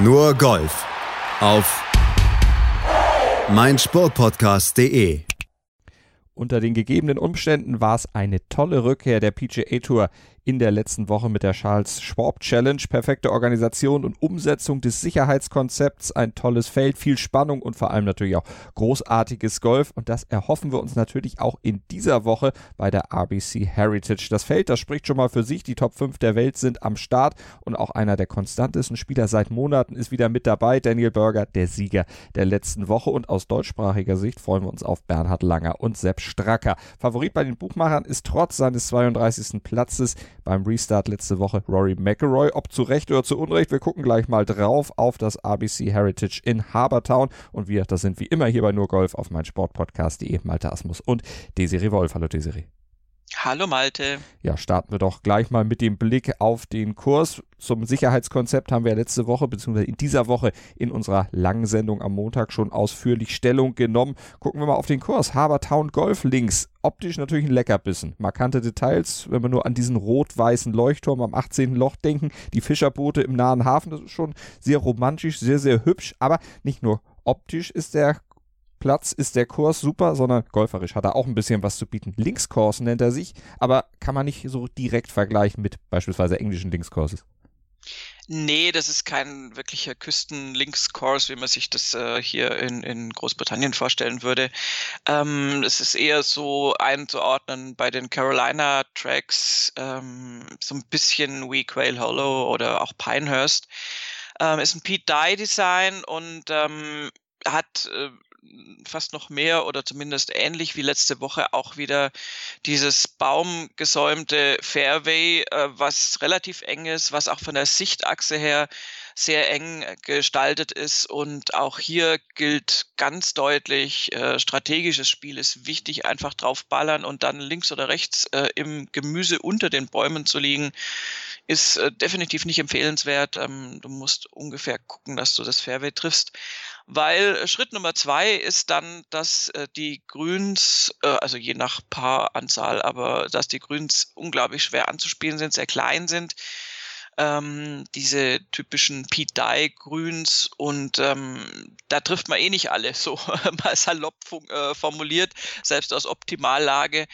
Nur Golf auf meinsportpodcast.de. Unter den gegebenen Umständen war es eine tolle Rückkehr der PGA Tour in der letzten Woche mit der Charles Schwab Challenge. Perfekte Organisation und Umsetzung des Sicherheitskonzepts, ein tolles Feld, viel Spannung und vor allem natürlich auch großartiges Golf. Und das erhoffen wir uns natürlich auch in dieser Woche bei der RBC Heritage. Das Feld, das spricht schon mal für sich. Die Top 5 der Welt sind am Start und auch einer der konstantesten Spieler seit Monaten ist wieder mit dabei. Daniel Berger, der Sieger der letzten Woche. Und aus deutschsprachiger Sicht freuen wir uns auf Bernhard Langer und Sepp Stracker. Favorit bei den Buchmachern ist trotz seines 32. Platzes beim Restart letzte Woche Rory McIlroy. Ob zu Recht oder zu Unrecht, wir gucken gleich mal drauf auf das RBC Heritage in Habertown. Und wir, das sind wie immer hier bei Nur Golf auf mein Sportpodcast.de, Malte Asmus und Desiree Wolf. Hallo Desiree. Hallo Malte. Ja, starten wir doch gleich mal mit dem Blick auf den Kurs. Zum Sicherheitskonzept haben wir letzte Woche bzw. in dieser Woche in unserer langen Sendung am Montag schon ausführlich Stellung genommen. Gucken wir mal auf den Kurs. Habertown Golf links. Optisch natürlich ein Leckerbissen. Markante Details, wenn wir nur an diesen rot-weißen Leuchtturm am 18. Loch denken. Die Fischerboote im nahen Hafen, das ist schon sehr romantisch, sehr, sehr hübsch. Aber nicht nur optisch ist der Platz ist der Kurs super, sondern golferisch hat er auch ein bisschen was zu bieten. Linkskurs nennt er sich, aber kann man nicht so direkt vergleichen mit beispielsweise englischen Linkskurses. Nee, das ist kein wirklicher Küsten-Links-Course, wie man sich das äh, hier in, in Großbritannien vorstellen würde. Ähm, es ist eher so einzuordnen bei den Carolina-Tracks, ähm, so ein bisschen wie Quail Hollow oder auch Pinehurst. Ähm, ist ein Pete Dye-Design und ähm, hat äh, fast noch mehr oder zumindest ähnlich wie letzte Woche auch wieder dieses baumgesäumte Fairway, äh, was relativ eng ist, was auch von der Sichtachse her sehr eng gestaltet ist. Und auch hier gilt ganz deutlich, äh, strategisches Spiel ist wichtig, einfach drauf ballern und dann links oder rechts äh, im Gemüse unter den Bäumen zu liegen, ist äh, definitiv nicht empfehlenswert. Ähm, du musst ungefähr gucken, dass du das Fairway triffst weil äh, Schritt Nummer zwei ist dann, dass äh, die Grüns, äh, also je nach Paaranzahl, aber dass die Grüns unglaublich schwer anzuspielen sind, sehr klein sind. Ähm, diese typischen Pete Dye Grüns und ähm, da trifft man eh nicht alle, so mal salopp äh, formuliert, selbst aus Optimallage.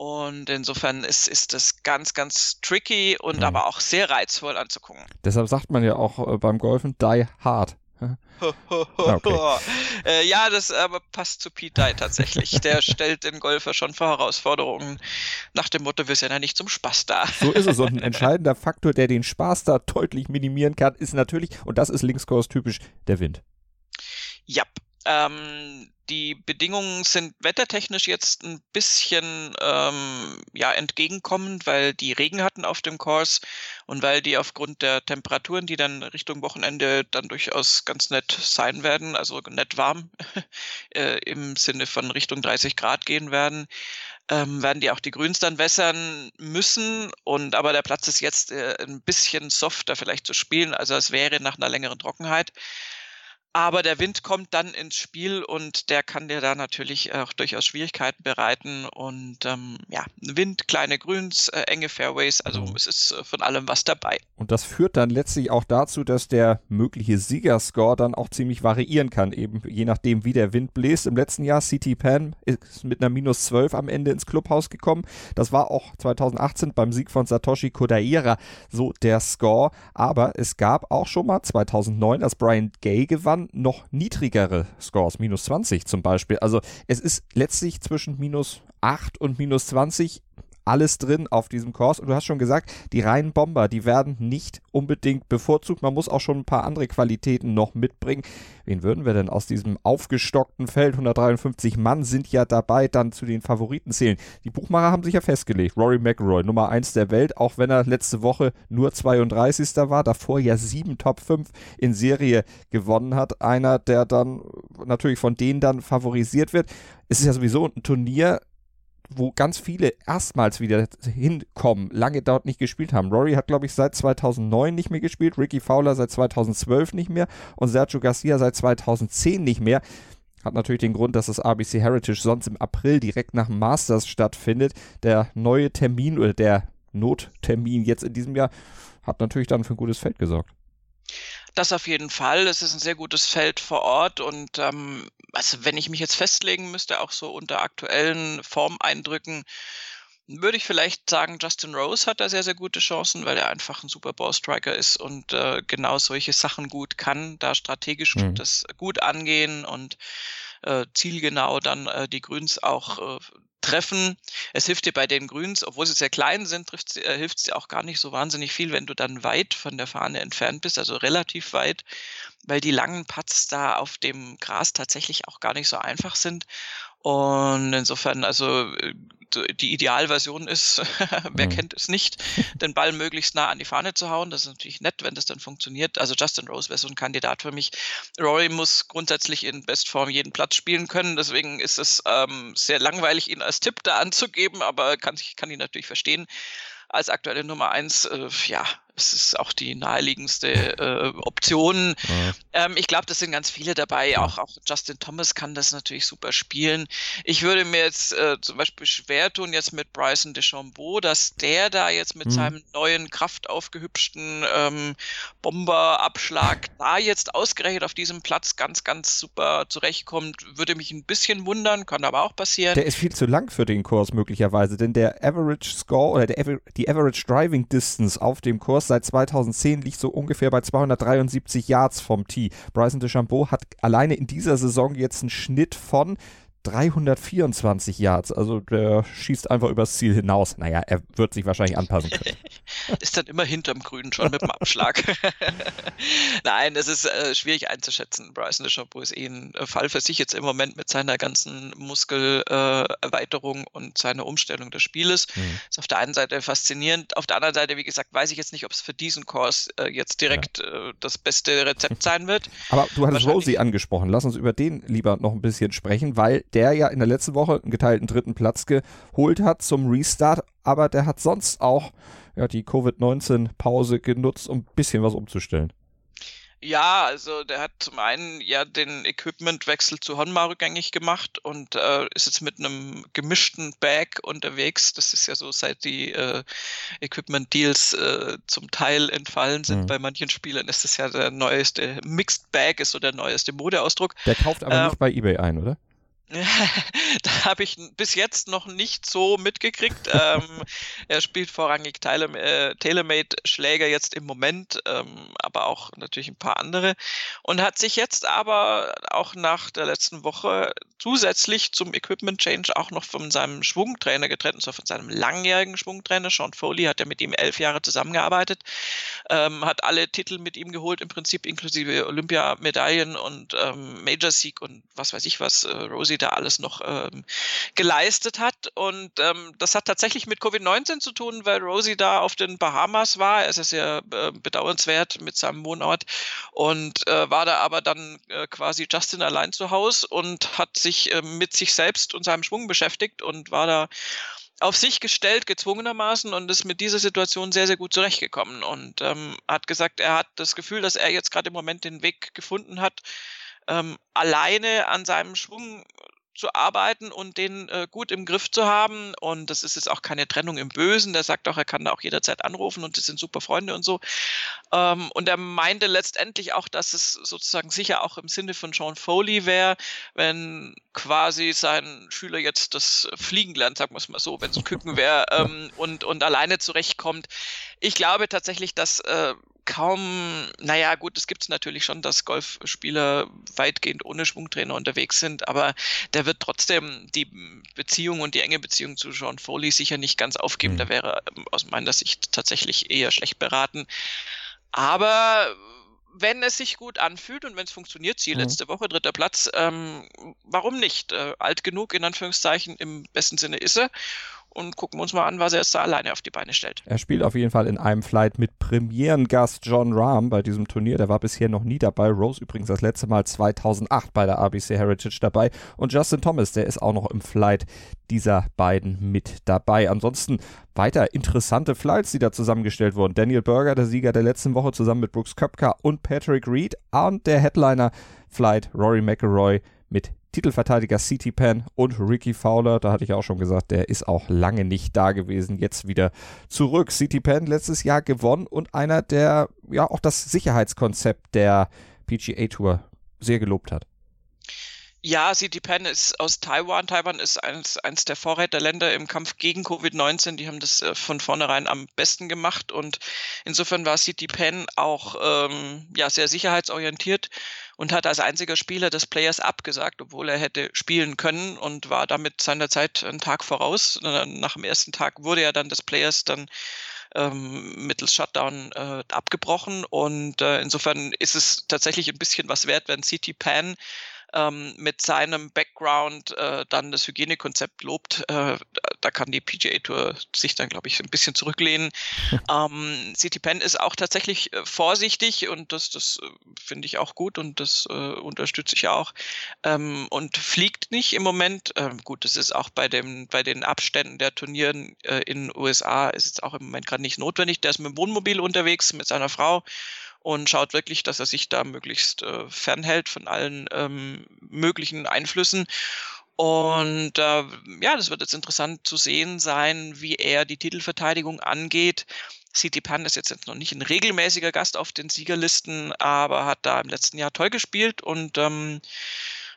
Und insofern ist, ist das ganz, ganz tricky und mhm. aber auch sehr reizvoll anzugucken. Deshalb sagt man ja auch äh, beim Golfen die hard. okay. äh, ja, das aber passt zu Pete Dye tatsächlich. Der stellt den Golfer schon vor Herausforderungen nach dem Motto, wir sind ja nicht zum Spaß da. So ist es. Und ein entscheidender Faktor, der den Spaß da deutlich minimieren kann, ist natürlich, und das ist Linkskurs typisch, der Wind. Ja, ähm, die Bedingungen sind wettertechnisch jetzt ein bisschen ähm, ja, entgegenkommend, weil die Regen hatten auf dem Kurs und weil die aufgrund der Temperaturen, die dann Richtung Wochenende dann durchaus ganz nett sein werden, also nett warm äh, im Sinne von Richtung 30 Grad gehen werden, ähm, werden die auch die Grüns dann wässern müssen. Und aber der Platz ist jetzt äh, ein bisschen softer vielleicht zu spielen, also es wäre nach einer längeren Trockenheit. Aber der Wind kommt dann ins Spiel und der kann dir da natürlich auch durchaus Schwierigkeiten bereiten. Und ähm, ja, Wind, kleine Grüns, äh, enge Fairways, also mhm. es ist äh, von allem was dabei. Und das führt dann letztlich auch dazu, dass der mögliche Siegerscore dann auch ziemlich variieren kann, eben je nachdem, wie der Wind bläst. Im letzten Jahr CT Pan ist mit einer minus 12 am Ende ins Clubhaus gekommen. Das war auch 2018 beim Sieg von Satoshi Kodaira so der Score. Aber es gab auch schon mal 2009, als Brian Gay gewann, waren noch niedrigere Scores, minus 20 zum Beispiel. Also es ist letztlich zwischen minus 8 und minus 20 alles drin auf diesem Kurs. Und du hast schon gesagt, die reinen Bomber, die werden nicht unbedingt bevorzugt. Man muss auch schon ein paar andere Qualitäten noch mitbringen. Wen würden wir denn aus diesem aufgestockten Feld, 153 Mann sind ja dabei, dann zu den Favoriten zählen? Die Buchmacher haben sich ja festgelegt. Rory McIlroy, Nummer 1 der Welt, auch wenn er letzte Woche nur 32. war, davor ja sieben Top 5 in Serie gewonnen hat. Einer, der dann natürlich von denen dann favorisiert wird. Es ist ja sowieso ein Turnier, wo ganz viele erstmals wieder hinkommen, lange dort nicht gespielt haben. Rory hat, glaube ich, seit 2009 nicht mehr gespielt, Ricky Fowler seit 2012 nicht mehr und Sergio Garcia seit 2010 nicht mehr. Hat natürlich den Grund, dass das RBC Heritage sonst im April direkt nach Masters stattfindet. Der neue Termin oder der Nottermin jetzt in diesem Jahr hat natürlich dann für ein gutes Feld gesorgt. Das auf jeden Fall. Es ist ein sehr gutes Feld vor Ort und ähm, also wenn ich mich jetzt festlegen müsste, auch so unter aktuellen Formeindrücken, würde ich vielleicht sagen, Justin Rose hat da sehr, sehr gute Chancen, weil er einfach ein super Ballstriker ist und äh, genau solche Sachen gut kann, da strategisch mhm. das gut angehen und äh, zielgenau dann äh, die Grüns auch äh, treffen. Es hilft dir bei den Grüns, obwohl sie sehr klein sind, äh, hilft es dir auch gar nicht so wahnsinnig viel, wenn du dann weit von der Fahne entfernt bist, also relativ weit, weil die langen Putts da auf dem Gras tatsächlich auch gar nicht so einfach sind. Und insofern, also äh, die Idealversion ist, wer mhm. kennt es nicht, den Ball möglichst nah an die Fahne zu hauen. Das ist natürlich nett, wenn das dann funktioniert. Also Justin Rose wäre so ein Kandidat für mich. Rory muss grundsätzlich in Bestform jeden Platz spielen können. Deswegen ist es ähm, sehr langweilig, ihn als Tipp da anzugeben, aber kann, ich kann ihn natürlich verstehen als aktuelle Nummer eins, äh, ja, es ist auch die naheliegendste äh, Option. Ja. Ähm, ich glaube, das sind ganz viele dabei. Ja. Auch, auch Justin Thomas kann das natürlich super spielen. Ich würde mir jetzt äh, zum Beispiel schwer tun, jetzt mit Bryson DeChambeau, dass der da jetzt mit mhm. seinem neuen, kraftaufgehübschten ähm, Bomberabschlag da jetzt ausgerechnet auf diesem Platz ganz, ganz super zurechtkommt. Würde mich ein bisschen wundern, kann aber auch passieren. Der ist viel zu lang für den Kurs möglicherweise, denn der Average Score oder der, die Average Driving Distance auf dem Kurs seit 2010 liegt so ungefähr bei 273 Yards vom Tee. Bryson DeChambeau hat alleine in dieser Saison jetzt einen Schnitt von 324 Yards. Also der schießt einfach übers Ziel hinaus. Naja, er wird sich wahrscheinlich anpassen können. ist dann immer hinterm Grün schon mit dem Abschlag. Nein, es ist äh, schwierig einzuschätzen. Bryson DeChambeau ist eh ein äh, Fall für sich jetzt im Moment mit seiner ganzen Muskelerweiterung äh, und seiner Umstellung des Spieles. Mhm. Ist auf der einen Seite faszinierend. Auf der anderen Seite, wie gesagt, weiß ich jetzt nicht, ob es für diesen Kurs äh, jetzt direkt ja. Äh, das beste Rezept sein wird. Aber du hattest Rosie angesprochen. Lass uns über den lieber noch ein bisschen sprechen, weil der ja in der letzten Woche einen geteilten dritten Platz geholt hat zum Restart, aber der hat sonst auch ja, die Covid-19-Pause genutzt, um ein bisschen was umzustellen. Ja, also der hat zum einen ja den Equipmentwechsel zu Honma rückgängig gemacht und äh, ist jetzt mit einem gemischten Bag unterwegs. Das ist ja so, seit die äh, Equipment-Deals äh, zum Teil entfallen sind mhm. bei manchen Spielern, ist das ja der neueste Mixed Bag, ist so der neueste Modeausdruck. Der kauft aber nicht ähm, bei eBay ein, oder? da habe ich bis jetzt noch nicht so mitgekriegt. ähm, er spielt vorrangig äh, TaylorMade-Schläger jetzt im Moment, ähm, aber auch natürlich ein paar andere. Und hat sich jetzt aber auch nach der letzten Woche zusätzlich zum Equipment Change auch noch von seinem Schwungtrainer getrennt, und zwar von seinem langjährigen Schwungtrainer. Sean Foley hat ja mit ihm elf Jahre zusammengearbeitet, ähm, hat alle Titel mit ihm geholt, im Prinzip inklusive Olympiamedaillen und ähm, Major-Sieg und was weiß ich was. Äh, Rosie da alles noch ähm, geleistet hat. Und ähm, das hat tatsächlich mit Covid-19 zu tun, weil Rosie da auf den Bahamas war. Es ist ja äh, bedauernswert mit seinem Wohnort und äh, war da aber dann äh, quasi Justin allein zu Hause und hat sich äh, mit sich selbst und seinem Schwung beschäftigt und war da auf sich gestellt, gezwungenermaßen und ist mit dieser Situation sehr, sehr gut zurechtgekommen und ähm, hat gesagt, er hat das Gefühl, dass er jetzt gerade im Moment den Weg gefunden hat, ähm, alleine an seinem Schwung zu arbeiten und den äh, gut im Griff zu haben. Und das ist jetzt auch keine Trennung im Bösen. Der sagt auch, er kann da auch jederzeit anrufen und das sind super Freunde und so. Ähm, und er meinte letztendlich auch, dass es sozusagen sicher auch im Sinne von Sean Foley wäre, wenn quasi sein Schüler jetzt das Fliegen lernt, sagen wir es mal so, wenn es ein Küken wäre ähm, und, und alleine zurechtkommt. Ich glaube tatsächlich, dass äh, kaum, naja, gut, es gibt es natürlich schon, dass Golfspieler weitgehend ohne Schwungtrainer unterwegs sind, aber der wird trotzdem die Beziehung und die enge Beziehung zu Sean Foley sicher nicht ganz aufgeben. Mhm. Da wäre ähm, aus meiner Sicht tatsächlich eher schlecht beraten. Aber wenn es sich gut anfühlt und wenn es funktioniert, Ziel mhm. letzte Woche, dritter Platz, ähm, warum nicht? Äh, alt genug, in Anführungszeichen, im besten Sinne ist er und gucken wir uns mal an, was er jetzt da alleine auf die Beine stellt. Er spielt auf jeden Fall in einem Flight mit Premierengast John Rahm bei diesem Turnier. Der war bisher noch nie dabei. Rose übrigens das letzte Mal 2008 bei der RBC Heritage dabei. Und Justin Thomas, der ist auch noch im Flight dieser beiden mit dabei. Ansonsten weiter interessante Flights, die da zusammengestellt wurden. Daniel Berger, der Sieger der letzten Woche, zusammen mit Brooks Köpka und Patrick Reed. Und der Headliner Flight Rory McIlroy mit Titelverteidiger CT Pan und Ricky Fowler. Da hatte ich auch schon gesagt, der ist auch lange nicht da gewesen. Jetzt wieder zurück. CT Pan letztes Jahr gewonnen und einer, der ja auch das Sicherheitskonzept der PGA Tour sehr gelobt hat. Ja, CT Pan ist aus Taiwan. Taiwan ist eines, eines der Vorreiterländer im Kampf gegen Covid-19. Die haben das äh, von vornherein am besten gemacht und insofern war CT Pan auch ähm, ja, sehr sicherheitsorientiert und hat als einziger Spieler des Players abgesagt, obwohl er hätte spielen können und war damit seiner Zeit einen Tag voraus. Nach dem ersten Tag wurde er dann des Players dann ähm, mittels Shutdown äh, abgebrochen und äh, insofern ist es tatsächlich ein bisschen was wert, wenn CT Pan ähm, mit seinem Background äh, dann das Hygienekonzept lobt, äh, da kann die PGA Tour sich dann, glaube ich, ein bisschen zurücklehnen. ähm, City Penn ist auch tatsächlich äh, vorsichtig und das, das äh, finde ich auch gut und das äh, unterstütze ich auch. Ähm, und fliegt nicht im Moment. Ähm, gut, das ist auch bei, dem, bei den Abständen der Turnieren äh, in den USA ist es auch im Moment gerade nicht notwendig. Der ist mit dem Wohnmobil unterwegs mit seiner Frau und schaut wirklich, dass er sich da möglichst äh, fernhält von allen ähm, möglichen Einflüssen. Und äh, ja, das wird jetzt interessant zu sehen sein, wie er die Titelverteidigung angeht. CT Pan ist jetzt noch nicht ein regelmäßiger Gast auf den Siegerlisten, aber hat da im letzten Jahr toll gespielt und ähm,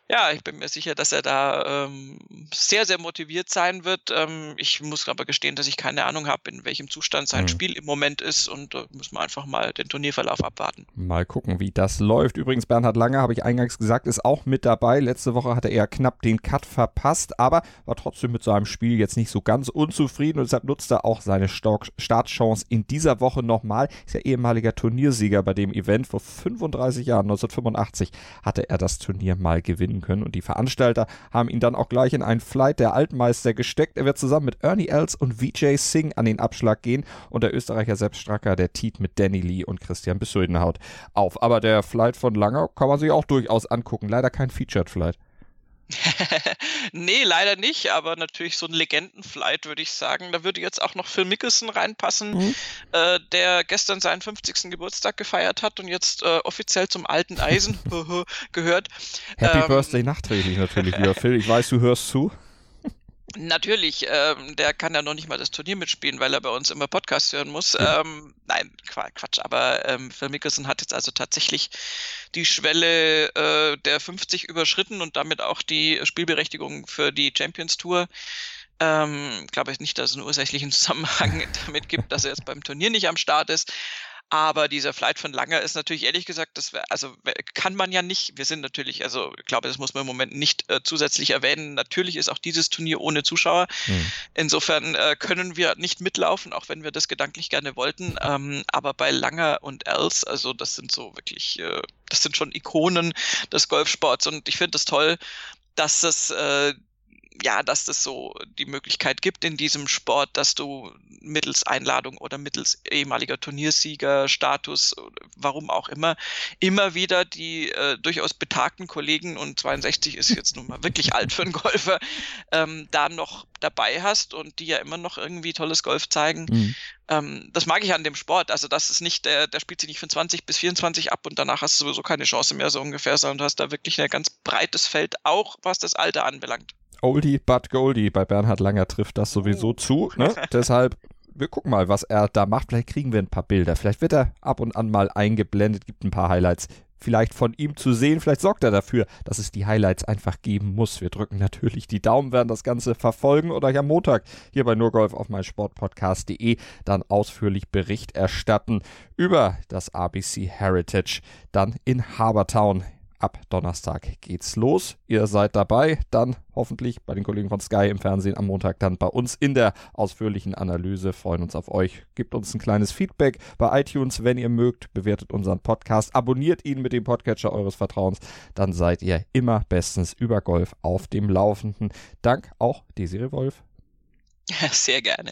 ja, ich bin mir sicher, dass er da ähm, sehr, sehr motiviert sein wird. Ähm, ich muss aber gestehen, dass ich keine Ahnung habe, in welchem Zustand sein mhm. Spiel im Moment ist und äh, muss man einfach mal den Turnierverlauf abwarten. Mal gucken, wie das läuft. Übrigens, Bernhard Lange, habe ich eingangs gesagt, ist auch mit dabei. Letzte Woche hatte er knapp den Cut verpasst, aber war trotzdem mit seinem Spiel jetzt nicht so ganz unzufrieden und deshalb nutzt er auch seine Startchance in dieser Woche nochmal. Ist ja ehemaliger Turniersieger bei dem Event. Vor 35 Jahren, 1985, hatte er das Turnier mal gewinnen können. Und die Veranstalter haben ihn dann auch gleich in einen Flight der Altmeister gesteckt. Er wird zusammen mit Ernie Els und Vijay Singh an den Abschlag gehen und der Österreicher Sepp Stracker, der Tiet mit Danny Lee und Christian Besuidenhaut auf. Aber der Flight von Langer kann man sich auch durchaus angucken. Leider kein Featured Flight. nee, leider nicht, aber natürlich so ein Legendenflight, würde ich sagen. Da würde jetzt auch noch Phil Mickelson reinpassen, mhm. äh, der gestern seinen 50. Geburtstag gefeiert hat und jetzt äh, offiziell zum alten Eisen gehört. Happy ähm, Birthday nachträglich natürlich, lieber Phil. Ich weiß, du hörst zu. Natürlich, ähm, der kann ja noch nicht mal das Turnier mitspielen, weil er bei uns immer Podcast hören muss. Ja. Ähm, nein, Quatsch, aber ähm, Phil Mickelson hat jetzt also tatsächlich die Schwelle äh, der 50 überschritten und damit auch die Spielberechtigung für die Champions Tour. Ähm, glaube ich nicht, dass es einen ursächlichen Zusammenhang damit gibt, dass er jetzt beim Turnier nicht am Start ist. Aber dieser Flight von Langer ist natürlich ehrlich gesagt, das wär, also kann man ja nicht. Wir sind natürlich, also ich glaube, das muss man im Moment nicht äh, zusätzlich erwähnen. Natürlich ist auch dieses Turnier ohne Zuschauer. Mhm. Insofern äh, können wir nicht mitlaufen, auch wenn wir das gedanklich gerne wollten. Ähm, aber bei Langer und Els, also das sind so wirklich, äh, das sind schon Ikonen des Golfsports und ich finde das toll, dass das äh, ja, dass es so die Möglichkeit gibt in diesem Sport, dass du mittels Einladung oder mittels ehemaliger Turniersieger, Status, warum auch immer, immer wieder die äh, durchaus betagten Kollegen, und 62 ist jetzt nun mal wirklich alt für einen Golfer, ähm, da noch dabei hast und die ja immer noch irgendwie tolles Golf zeigen. Mhm. Ähm, das mag ich an dem Sport. Also, das ist nicht, der, der spielt sich nicht von 20 bis 24 ab und danach hast du sowieso keine Chance mehr, so ungefähr, sondern du hast da wirklich ein ganz breites Feld, auch was das Alter anbelangt. Oldie but Goldie. Bei Bernhard Langer trifft das sowieso oh. zu. Ne? Deshalb, wir gucken mal, was er da macht. Vielleicht kriegen wir ein paar Bilder. Vielleicht wird er ab und an mal eingeblendet, gibt ein paar Highlights vielleicht von ihm zu sehen. Vielleicht sorgt er dafür, dass es die Highlights einfach geben muss. Wir drücken natürlich die Daumen, werden das Ganze verfolgen und euch am Montag hier bei Nurgolf auf meinsportpodcast.de dann ausführlich Bericht erstatten über das ABC Heritage dann in Habertown ab Donnerstag geht's los. Ihr seid dabei, dann hoffentlich bei den Kollegen von Sky im Fernsehen am Montag, dann bei uns in der ausführlichen Analyse. Freuen uns auf euch. Gebt uns ein kleines Feedback bei iTunes, wenn ihr mögt. Bewertet unseren Podcast, abonniert ihn mit dem Podcatcher eures Vertrauens. Dann seid ihr immer bestens über Golf auf dem Laufenden. Dank auch Desiree Wolf. sehr gerne.